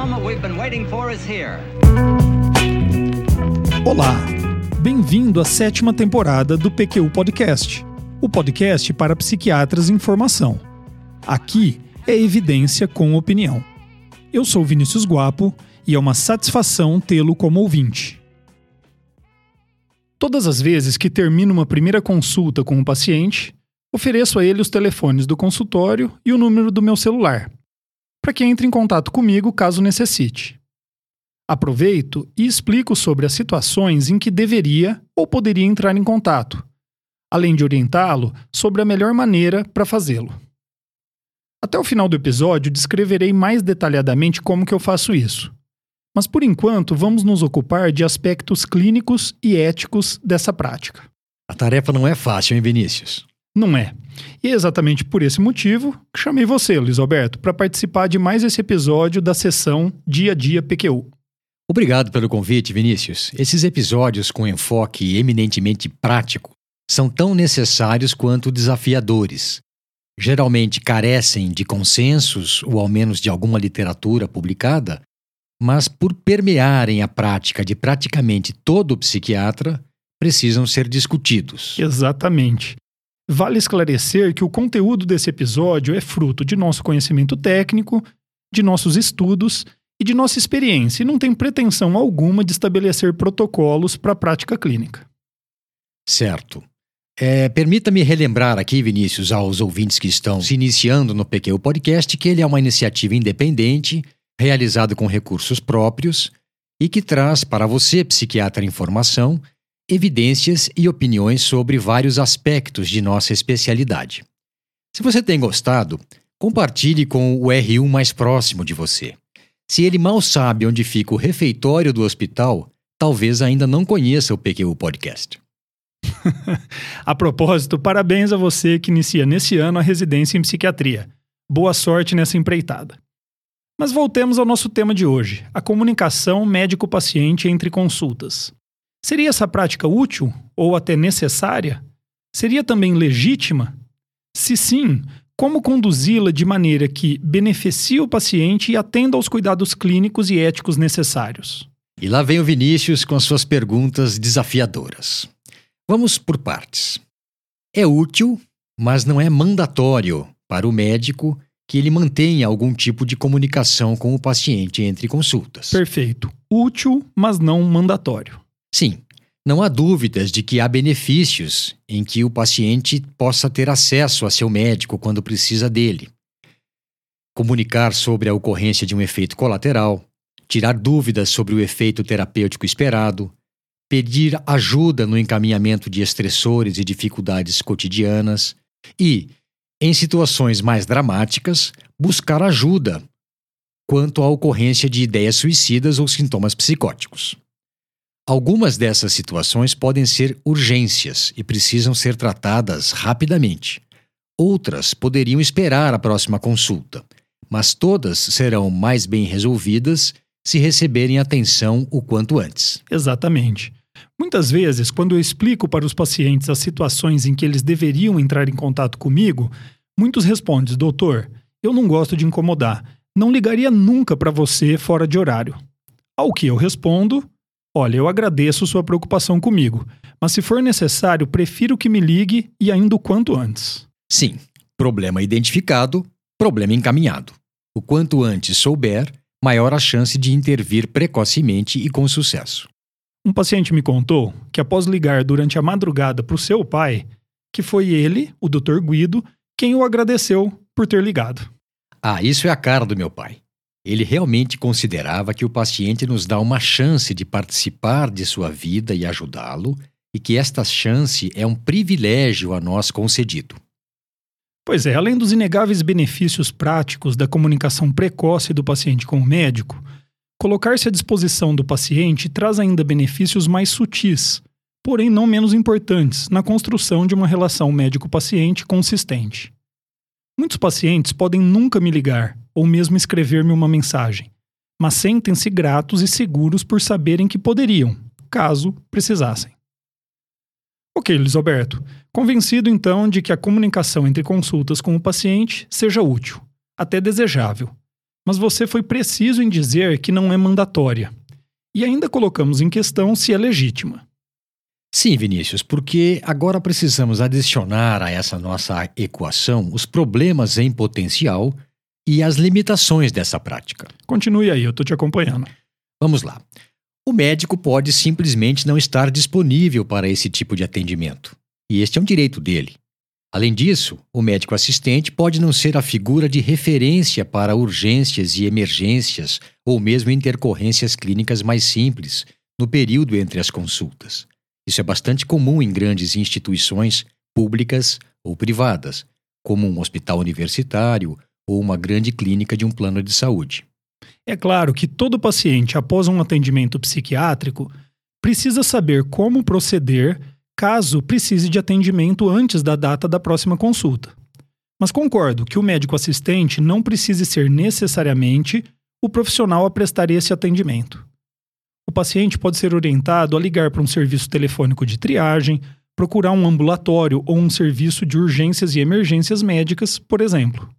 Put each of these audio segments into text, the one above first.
we've been waiting for is here. Olá, bem-vindo à sétima temporada do PQU Podcast, o podcast para psiquiatras em formação. Aqui é evidência com opinião. Eu sou Vinícius Guapo e é uma satisfação tê-lo como ouvinte. Todas as vezes que termino uma primeira consulta com um paciente, ofereço a ele os telefones do consultório e o número do meu celular, para que entre em contato comigo caso necessite. Aproveito e explico sobre as situações em que deveria ou poderia entrar em contato, além de orientá-lo sobre a melhor maneira para fazê-lo. Até o final do episódio descreverei mais detalhadamente como que eu faço isso. Mas por enquanto vamos nos ocupar de aspectos clínicos e éticos dessa prática. A tarefa não é fácil, hein, Vinícius? Não é. E é exatamente por esse motivo que chamei você, Luiz Alberto, para participar de mais esse episódio da sessão Dia a Dia PQU. Obrigado pelo convite, Vinícius. Esses episódios com enfoque eminentemente prático são tão necessários quanto desafiadores. Geralmente carecem de consensos ou ao menos de alguma literatura publicada, mas por permearem a prática de praticamente todo psiquiatra, precisam ser discutidos. Exatamente. Vale esclarecer que o conteúdo desse episódio é fruto de nosso conhecimento técnico, de nossos estudos e de nossa experiência e não tem pretensão alguma de estabelecer protocolos para a prática clínica. Certo. É, Permita-me relembrar aqui, Vinícius, aos ouvintes que estão se iniciando no PQ Podcast, que ele é uma iniciativa independente, realizada com recursos próprios e que traz para você, psiquiatra em formação, evidências e opiniões sobre vários aspectos de nossa especialidade. Se você tem gostado, compartilhe com o R1 mais próximo de você. Se ele mal sabe onde fica o refeitório do hospital, talvez ainda não conheça o PQU Podcast. a propósito, parabéns a você que inicia nesse ano a residência em psiquiatria. Boa sorte nessa empreitada. Mas voltemos ao nosso tema de hoje: a comunicação médico-paciente entre consultas. Seria essa prática útil ou até necessária? Seria também legítima? Se sim, como conduzi-la de maneira que beneficie o paciente e atenda aos cuidados clínicos e éticos necessários? E lá vem o Vinícius com as suas perguntas desafiadoras. Vamos por partes. É útil, mas não é mandatório para o médico que ele mantenha algum tipo de comunicação com o paciente entre consultas. Perfeito. Útil, mas não mandatório. Sim, não há dúvidas de que há benefícios em que o paciente possa ter acesso a seu médico quando precisa dele. Comunicar sobre a ocorrência de um efeito colateral, tirar dúvidas sobre o efeito terapêutico esperado, pedir ajuda no encaminhamento de estressores e dificuldades cotidianas e, em situações mais dramáticas, buscar ajuda quanto à ocorrência de ideias suicidas ou sintomas psicóticos. Algumas dessas situações podem ser urgências e precisam ser tratadas rapidamente. Outras poderiam esperar a próxima consulta, mas todas serão mais bem resolvidas se receberem atenção o quanto antes. Exatamente. Muitas vezes, quando eu explico para os pacientes as situações em que eles deveriam entrar em contato comigo, muitos respondem: Doutor, eu não gosto de incomodar. Não ligaria nunca para você fora de horário. Ao que eu respondo: Olha, eu agradeço sua preocupação comigo, mas se for necessário, prefiro que me ligue e ainda o quanto antes. Sim, problema identificado, problema encaminhado. O quanto antes souber, maior a chance de intervir precocemente e com sucesso. Um paciente me contou que após ligar durante a madrugada para o seu pai, que foi ele, o Dr. Guido, quem o agradeceu por ter ligado. Ah, isso é a cara do meu pai. Ele realmente considerava que o paciente nos dá uma chance de participar de sua vida e ajudá-lo, e que esta chance é um privilégio a nós concedido. Pois é, além dos inegáveis benefícios práticos da comunicação precoce do paciente com o médico, colocar-se à disposição do paciente traz ainda benefícios mais sutis, porém não menos importantes, na construção de uma relação médico-paciente consistente. Muitos pacientes podem nunca me ligar ou mesmo escrever-me uma mensagem, mas sentem-se gratos e seguros por saberem que poderiam, caso precisassem. Ok, Luiz Alberto. Convencido então de que a comunicação entre consultas com o paciente seja útil, até desejável. mas você foi preciso em dizer que não é mandatória. E ainda colocamos em questão se é legítima. Sim, Vinícius, porque agora precisamos adicionar a essa nossa equação os problemas em potencial e as limitações dessa prática. Continue aí, eu estou te acompanhando. Vamos lá. O médico pode simplesmente não estar disponível para esse tipo de atendimento, e este é um direito dele. Além disso, o médico assistente pode não ser a figura de referência para urgências e emergências ou mesmo intercorrências clínicas mais simples no período entre as consultas. Isso é bastante comum em grandes instituições públicas ou privadas, como um hospital universitário ou uma grande clínica de um plano de saúde. É claro que todo paciente, após um atendimento psiquiátrico, precisa saber como proceder caso precise de atendimento antes da data da próxima consulta. Mas concordo que o médico assistente não precise ser necessariamente o profissional a prestar esse atendimento. O paciente pode ser orientado a ligar para um serviço telefônico de triagem, procurar um ambulatório ou um serviço de urgências e emergências médicas, por exemplo.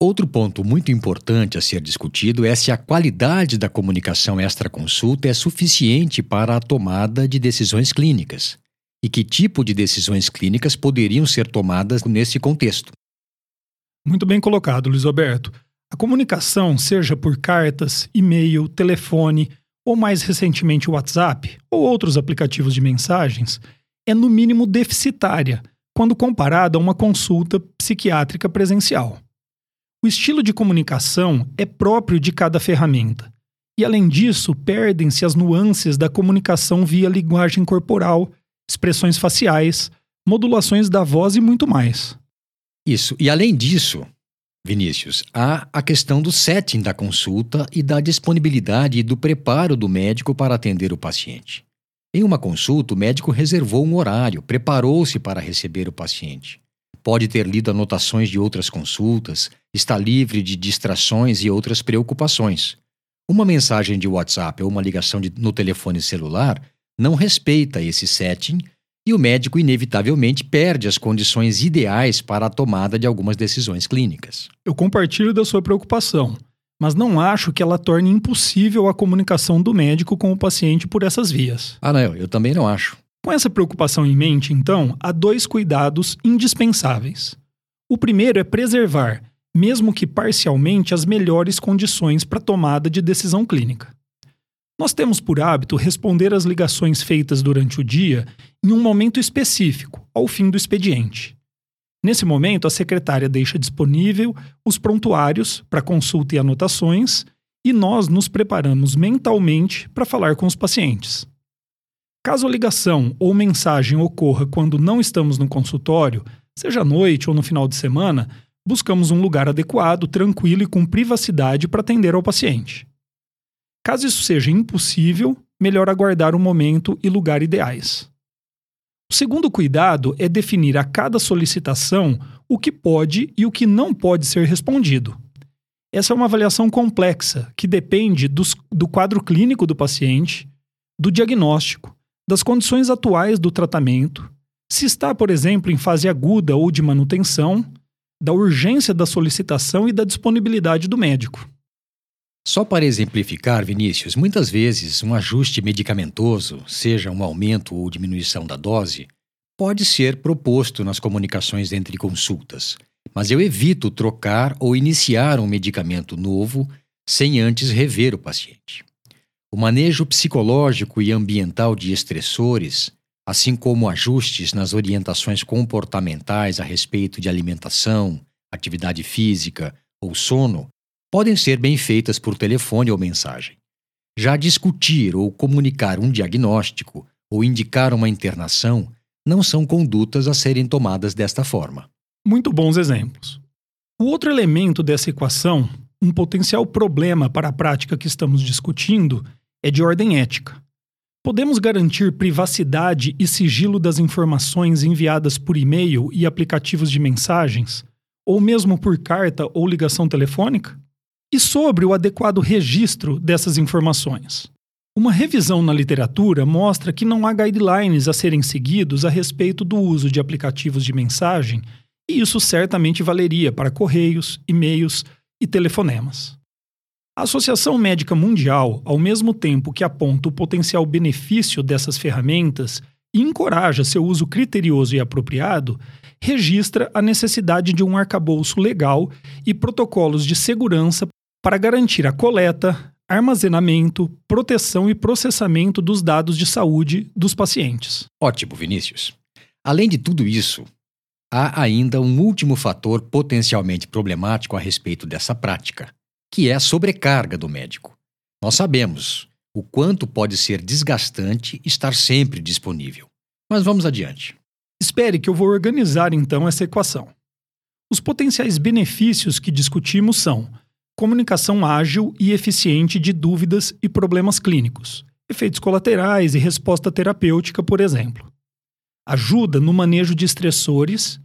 Outro ponto muito importante a ser discutido é se a qualidade da comunicação extra-consulta é suficiente para a tomada de decisões clínicas e que tipo de decisões clínicas poderiam ser tomadas nesse contexto. Muito bem colocado, Luiz Alberto. A comunicação, seja por cartas, e-mail, telefone ou mais recentemente o WhatsApp ou outros aplicativos de mensagens, é no mínimo deficitária quando comparada a uma consulta psiquiátrica presencial. O estilo de comunicação é próprio de cada ferramenta. E além disso, perdem-se as nuances da comunicação via linguagem corporal expressões faciais, modulações da voz e muito mais. Isso. E além disso, Vinícius, há a questão do setting da consulta e da disponibilidade e do preparo do médico para atender o paciente. Em uma consulta, o médico reservou um horário, preparou-se para receber o paciente. Pode ter lido anotações de outras consultas, está livre de distrações e outras preocupações. Uma mensagem de WhatsApp ou uma ligação de, no telefone celular não respeita esse setting e o médico inevitavelmente perde as condições ideais para a tomada de algumas decisões clínicas. Eu compartilho da sua preocupação, mas não acho que ela torne impossível a comunicação do médico com o paciente por essas vias. Ah, não, eu também não acho. Com essa preocupação em mente, então, há dois cuidados indispensáveis. O primeiro é preservar, mesmo que parcialmente, as melhores condições para tomada de decisão clínica. Nós temos por hábito responder às ligações feitas durante o dia em um momento específico, ao fim do expediente. Nesse momento, a secretária deixa disponível os prontuários para consulta e anotações e nós nos preparamos mentalmente para falar com os pacientes. Caso a ligação ou mensagem ocorra quando não estamos no consultório, seja à noite ou no final de semana, buscamos um lugar adequado, tranquilo e com privacidade para atender ao paciente. Caso isso seja impossível, melhor aguardar o momento e lugar ideais. O segundo cuidado é definir a cada solicitação o que pode e o que não pode ser respondido. Essa é uma avaliação complexa que depende dos, do quadro clínico do paciente, do diagnóstico, das condições atuais do tratamento, se está, por exemplo, em fase aguda ou de manutenção, da urgência da solicitação e da disponibilidade do médico. Só para exemplificar, Vinícius, muitas vezes um ajuste medicamentoso, seja um aumento ou diminuição da dose, pode ser proposto nas comunicações entre consultas, mas eu evito trocar ou iniciar um medicamento novo sem antes rever o paciente. O manejo psicológico e ambiental de estressores, assim como ajustes nas orientações comportamentais a respeito de alimentação, atividade física ou sono, podem ser bem feitas por telefone ou mensagem. Já discutir ou comunicar um diagnóstico ou indicar uma internação não são condutas a serem tomadas desta forma. Muito bons exemplos. O outro elemento dessa equação, um potencial problema para a prática que estamos discutindo, é de ordem ética. Podemos garantir privacidade e sigilo das informações enviadas por e-mail e aplicativos de mensagens, ou mesmo por carta ou ligação telefônica? E sobre o adequado registro dessas informações. Uma revisão na literatura mostra que não há guidelines a serem seguidos a respeito do uso de aplicativos de mensagem, e isso certamente valeria para correios, e-mails e telefonemas. A Associação Médica Mundial, ao mesmo tempo que aponta o potencial benefício dessas ferramentas e encoraja seu uso criterioso e apropriado, registra a necessidade de um arcabouço legal e protocolos de segurança para garantir a coleta, armazenamento, proteção e processamento dos dados de saúde dos pacientes. Ótimo, Vinícius. Além de tudo isso, há ainda um último fator potencialmente problemático a respeito dessa prática, que é a sobrecarga do médico. Nós sabemos o quanto pode ser desgastante estar sempre disponível. Mas vamos adiante. Espere que eu vou organizar então essa equação. Os potenciais benefícios que discutimos são comunicação ágil e eficiente de dúvidas e problemas clínicos, efeitos colaterais e resposta terapêutica, por exemplo. Ajuda no manejo de estressores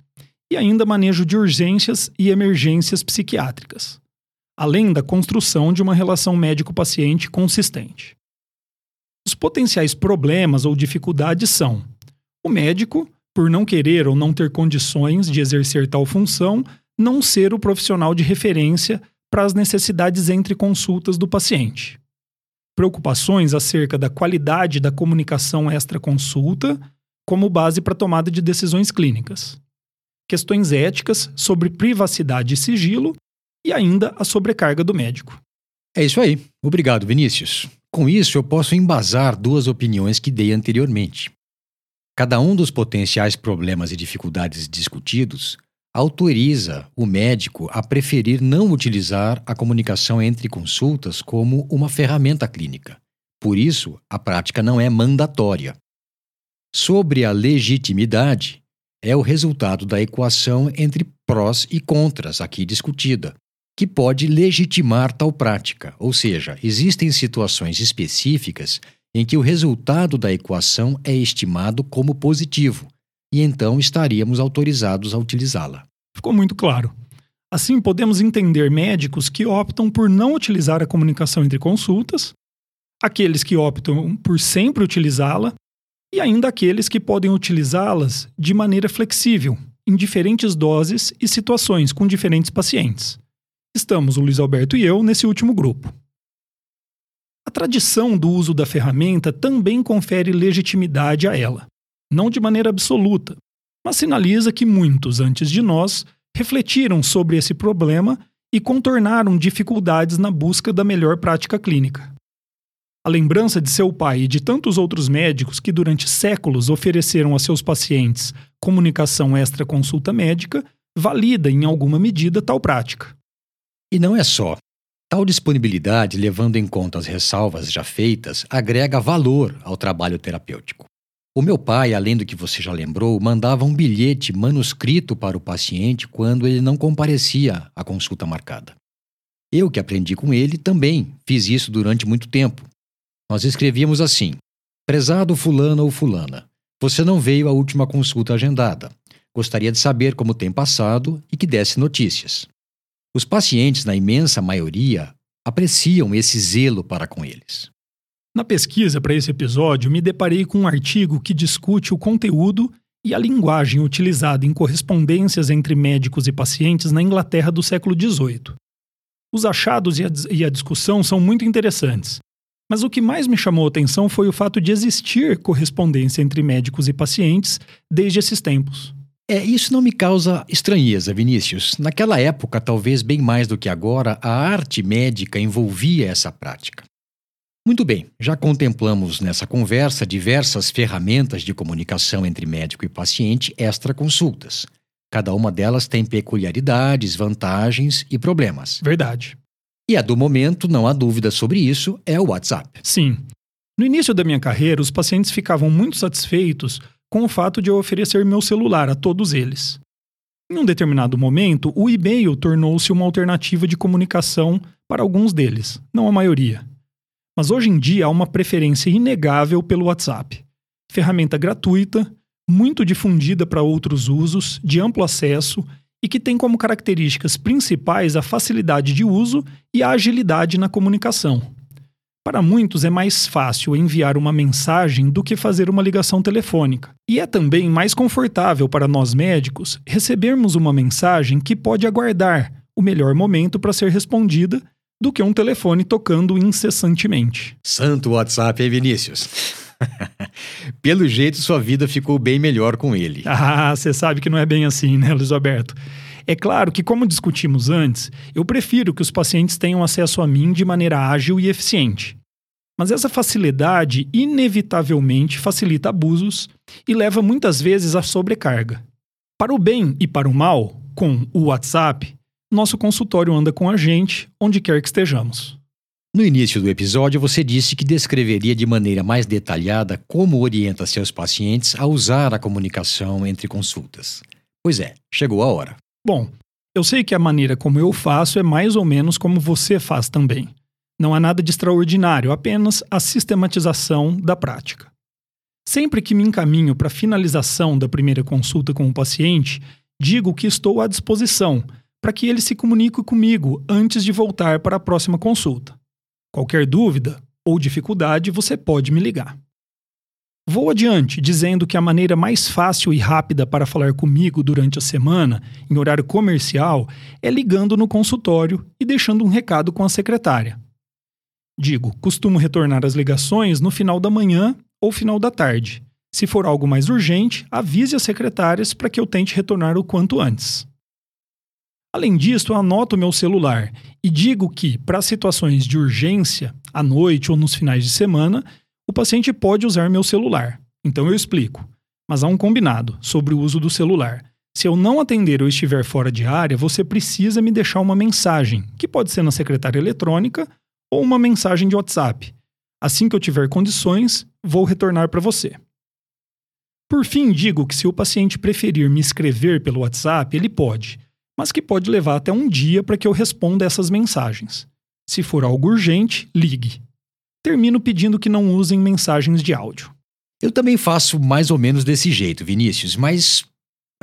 e ainda manejo de urgências e emergências psiquiátricas, além da construção de uma relação médico-paciente consistente. Os potenciais problemas ou dificuldades são o médico por não querer ou não ter condições de exercer tal função, não ser o profissional de referência para as necessidades entre consultas do paciente. Preocupações acerca da qualidade da comunicação extra-consulta como base para tomada de decisões clínicas. Questões éticas sobre privacidade e sigilo e ainda a sobrecarga do médico. É isso aí. Obrigado, Vinícius. Com isso, eu posso embasar duas opiniões que dei anteriormente. Cada um dos potenciais problemas e dificuldades discutidos autoriza o médico a preferir não utilizar a comunicação entre consultas como uma ferramenta clínica. Por isso, a prática não é mandatória. Sobre a legitimidade, é o resultado da equação entre prós e contras aqui discutida, que pode legitimar tal prática, ou seja, existem situações específicas em que o resultado da equação é estimado como positivo, e então estaríamos autorizados a utilizá-la. Ficou muito claro. Assim, podemos entender médicos que optam por não utilizar a comunicação entre consultas, aqueles que optam por sempre utilizá-la e ainda aqueles que podem utilizá-las de maneira flexível, em diferentes doses e situações com diferentes pacientes. Estamos, o Luiz Alberto e eu, nesse último grupo. A tradição do uso da ferramenta também confere legitimidade a ela, não de maneira absoluta, mas sinaliza que muitos antes de nós refletiram sobre esse problema e contornaram dificuldades na busca da melhor prática clínica. A lembrança de seu pai e de tantos outros médicos que durante séculos ofereceram a seus pacientes comunicação extra-consulta médica valida em alguma medida tal prática. E não é só. Tal disponibilidade, levando em conta as ressalvas já feitas, agrega valor ao trabalho terapêutico. O meu pai, além do que você já lembrou, mandava um bilhete manuscrito para o paciente quando ele não comparecia à consulta marcada. Eu, que aprendi com ele, também fiz isso durante muito tempo. Nós escrevíamos assim: Prezado Fulano ou Fulana, você não veio à última consulta agendada. Gostaria de saber como tem passado e que desse notícias. Os pacientes, na imensa maioria, apreciam esse zelo para com eles. Na pesquisa para esse episódio, me deparei com um artigo que discute o conteúdo e a linguagem utilizada em correspondências entre médicos e pacientes na Inglaterra do século XVIII. Os achados e a, e a discussão são muito interessantes, mas o que mais me chamou a atenção foi o fato de existir correspondência entre médicos e pacientes desde esses tempos. É, isso não me causa estranheza, Vinícius. Naquela época, talvez bem mais do que agora, a arte médica envolvia essa prática. Muito bem, já contemplamos nessa conversa diversas ferramentas de comunicação entre médico e paciente extra-consultas. Cada uma delas tem peculiaridades, vantagens e problemas. Verdade. E a do momento, não há dúvida sobre isso, é o WhatsApp. Sim. No início da minha carreira, os pacientes ficavam muito satisfeitos com o fato de eu oferecer meu celular a todos eles. Em um determinado momento, o e-mail tornou-se uma alternativa de comunicação para alguns deles, não a maioria. Mas hoje em dia há uma preferência inegável pelo WhatsApp. Ferramenta gratuita, muito difundida para outros usos, de amplo acesso e que tem como características principais a facilidade de uso e a agilidade na comunicação. Para muitos é mais fácil enviar uma mensagem do que fazer uma ligação telefônica. E é também mais confortável para nós médicos recebermos uma mensagem que pode aguardar o melhor momento para ser respondida, do que um telefone tocando incessantemente. Santo WhatsApp, hein, Vinícius? Pelo jeito, sua vida ficou bem melhor com ele. Ah, você sabe que não é bem assim, né, Luiz Alberto? É claro que, como discutimos antes, eu prefiro que os pacientes tenham acesso a mim de maneira ágil e eficiente. Mas essa facilidade inevitavelmente facilita abusos e leva muitas vezes à sobrecarga. Para o bem e para o mal, com o WhatsApp, nosso consultório anda com a gente onde quer que estejamos. No início do episódio, você disse que descreveria de maneira mais detalhada como orienta seus pacientes a usar a comunicação entre consultas. Pois é, chegou a hora. Bom, eu sei que a maneira como eu faço é mais ou menos como você faz também. Não há nada de extraordinário, apenas a sistematização da prática. Sempre que me encaminho para a finalização da primeira consulta com o paciente, digo que estou à disposição para que ele se comunique comigo antes de voltar para a próxima consulta. Qualquer dúvida ou dificuldade, você pode me ligar. Vou adiante dizendo que a maneira mais fácil e rápida para falar comigo durante a semana, em horário comercial, é ligando no consultório e deixando um recado com a secretária. Digo, costumo retornar as ligações no final da manhã ou final da tarde. Se for algo mais urgente, avise as secretárias para que eu tente retornar o quanto antes. Além disso, eu anoto meu celular e digo que, para situações de urgência, à noite ou nos finais de semana, o paciente pode usar meu celular. Então eu explico. Mas há um combinado sobre o uso do celular. Se eu não atender ou estiver fora de área, você precisa me deixar uma mensagem, que pode ser na secretária eletrônica ou uma mensagem de WhatsApp. Assim que eu tiver condições, vou retornar para você. Por fim, digo que se o paciente preferir me escrever pelo WhatsApp, ele pode, mas que pode levar até um dia para que eu responda essas mensagens. Se for algo urgente, ligue termino pedindo que não usem mensagens de áudio. Eu também faço mais ou menos desse jeito, Vinícius, mas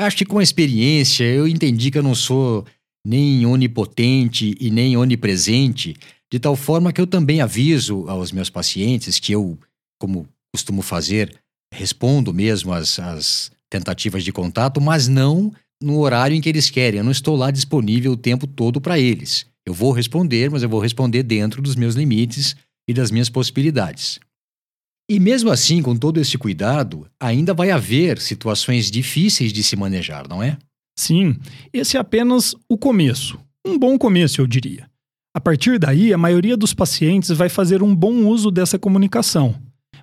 acho que com a experiência eu entendi que eu não sou nem onipotente e nem onipresente, de tal forma que eu também aviso aos meus pacientes que eu, como costumo fazer, respondo mesmo às, tentativas de contato, mas não no horário em que eles querem. Eu não estou lá disponível o tempo todo para eles. Eu vou responder, mas eu vou responder dentro dos meus limites e das minhas possibilidades. E mesmo assim, com todo esse cuidado, ainda vai haver situações difíceis de se manejar, não é? Sim, esse é apenas o começo. Um bom começo, eu diria. A partir daí, a maioria dos pacientes vai fazer um bom uso dessa comunicação.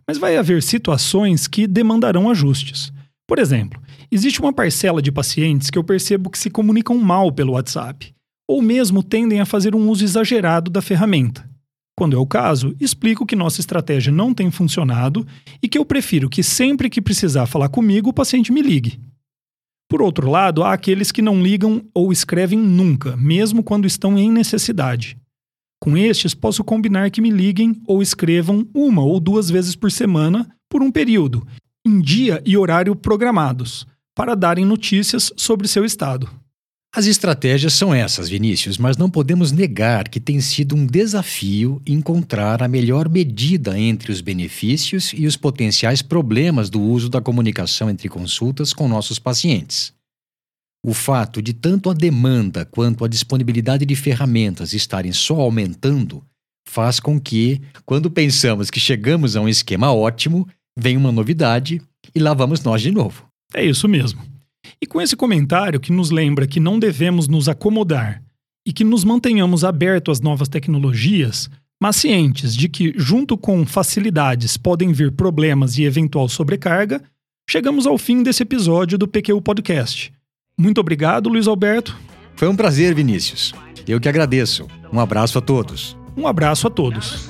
Mas vai haver situações que demandarão ajustes. Por exemplo, existe uma parcela de pacientes que eu percebo que se comunicam mal pelo WhatsApp, ou mesmo tendem a fazer um uso exagerado da ferramenta. Quando é o caso, explico que nossa estratégia não tem funcionado e que eu prefiro que sempre que precisar falar comigo, o paciente me ligue. Por outro lado, há aqueles que não ligam ou escrevem nunca, mesmo quando estão em necessidade. Com estes, posso combinar que me liguem ou escrevam uma ou duas vezes por semana por um período, em dia e horário programados, para darem notícias sobre seu estado. As estratégias são essas, Vinícius, mas não podemos negar que tem sido um desafio encontrar a melhor medida entre os benefícios e os potenciais problemas do uso da comunicação entre consultas com nossos pacientes. O fato de tanto a demanda quanto a disponibilidade de ferramentas estarem só aumentando faz com que, quando pensamos que chegamos a um esquema ótimo, vem uma novidade e lá vamos nós de novo. É isso mesmo. E com esse comentário que nos lembra que não devemos nos acomodar e que nos mantenhamos abertos às novas tecnologias, mas cientes de que, junto com facilidades, podem vir problemas e eventual sobrecarga, chegamos ao fim desse episódio do PQ Podcast. Muito obrigado, Luiz Alberto. Foi um prazer, Vinícius. Eu que agradeço. Um abraço a todos. Um abraço a todos.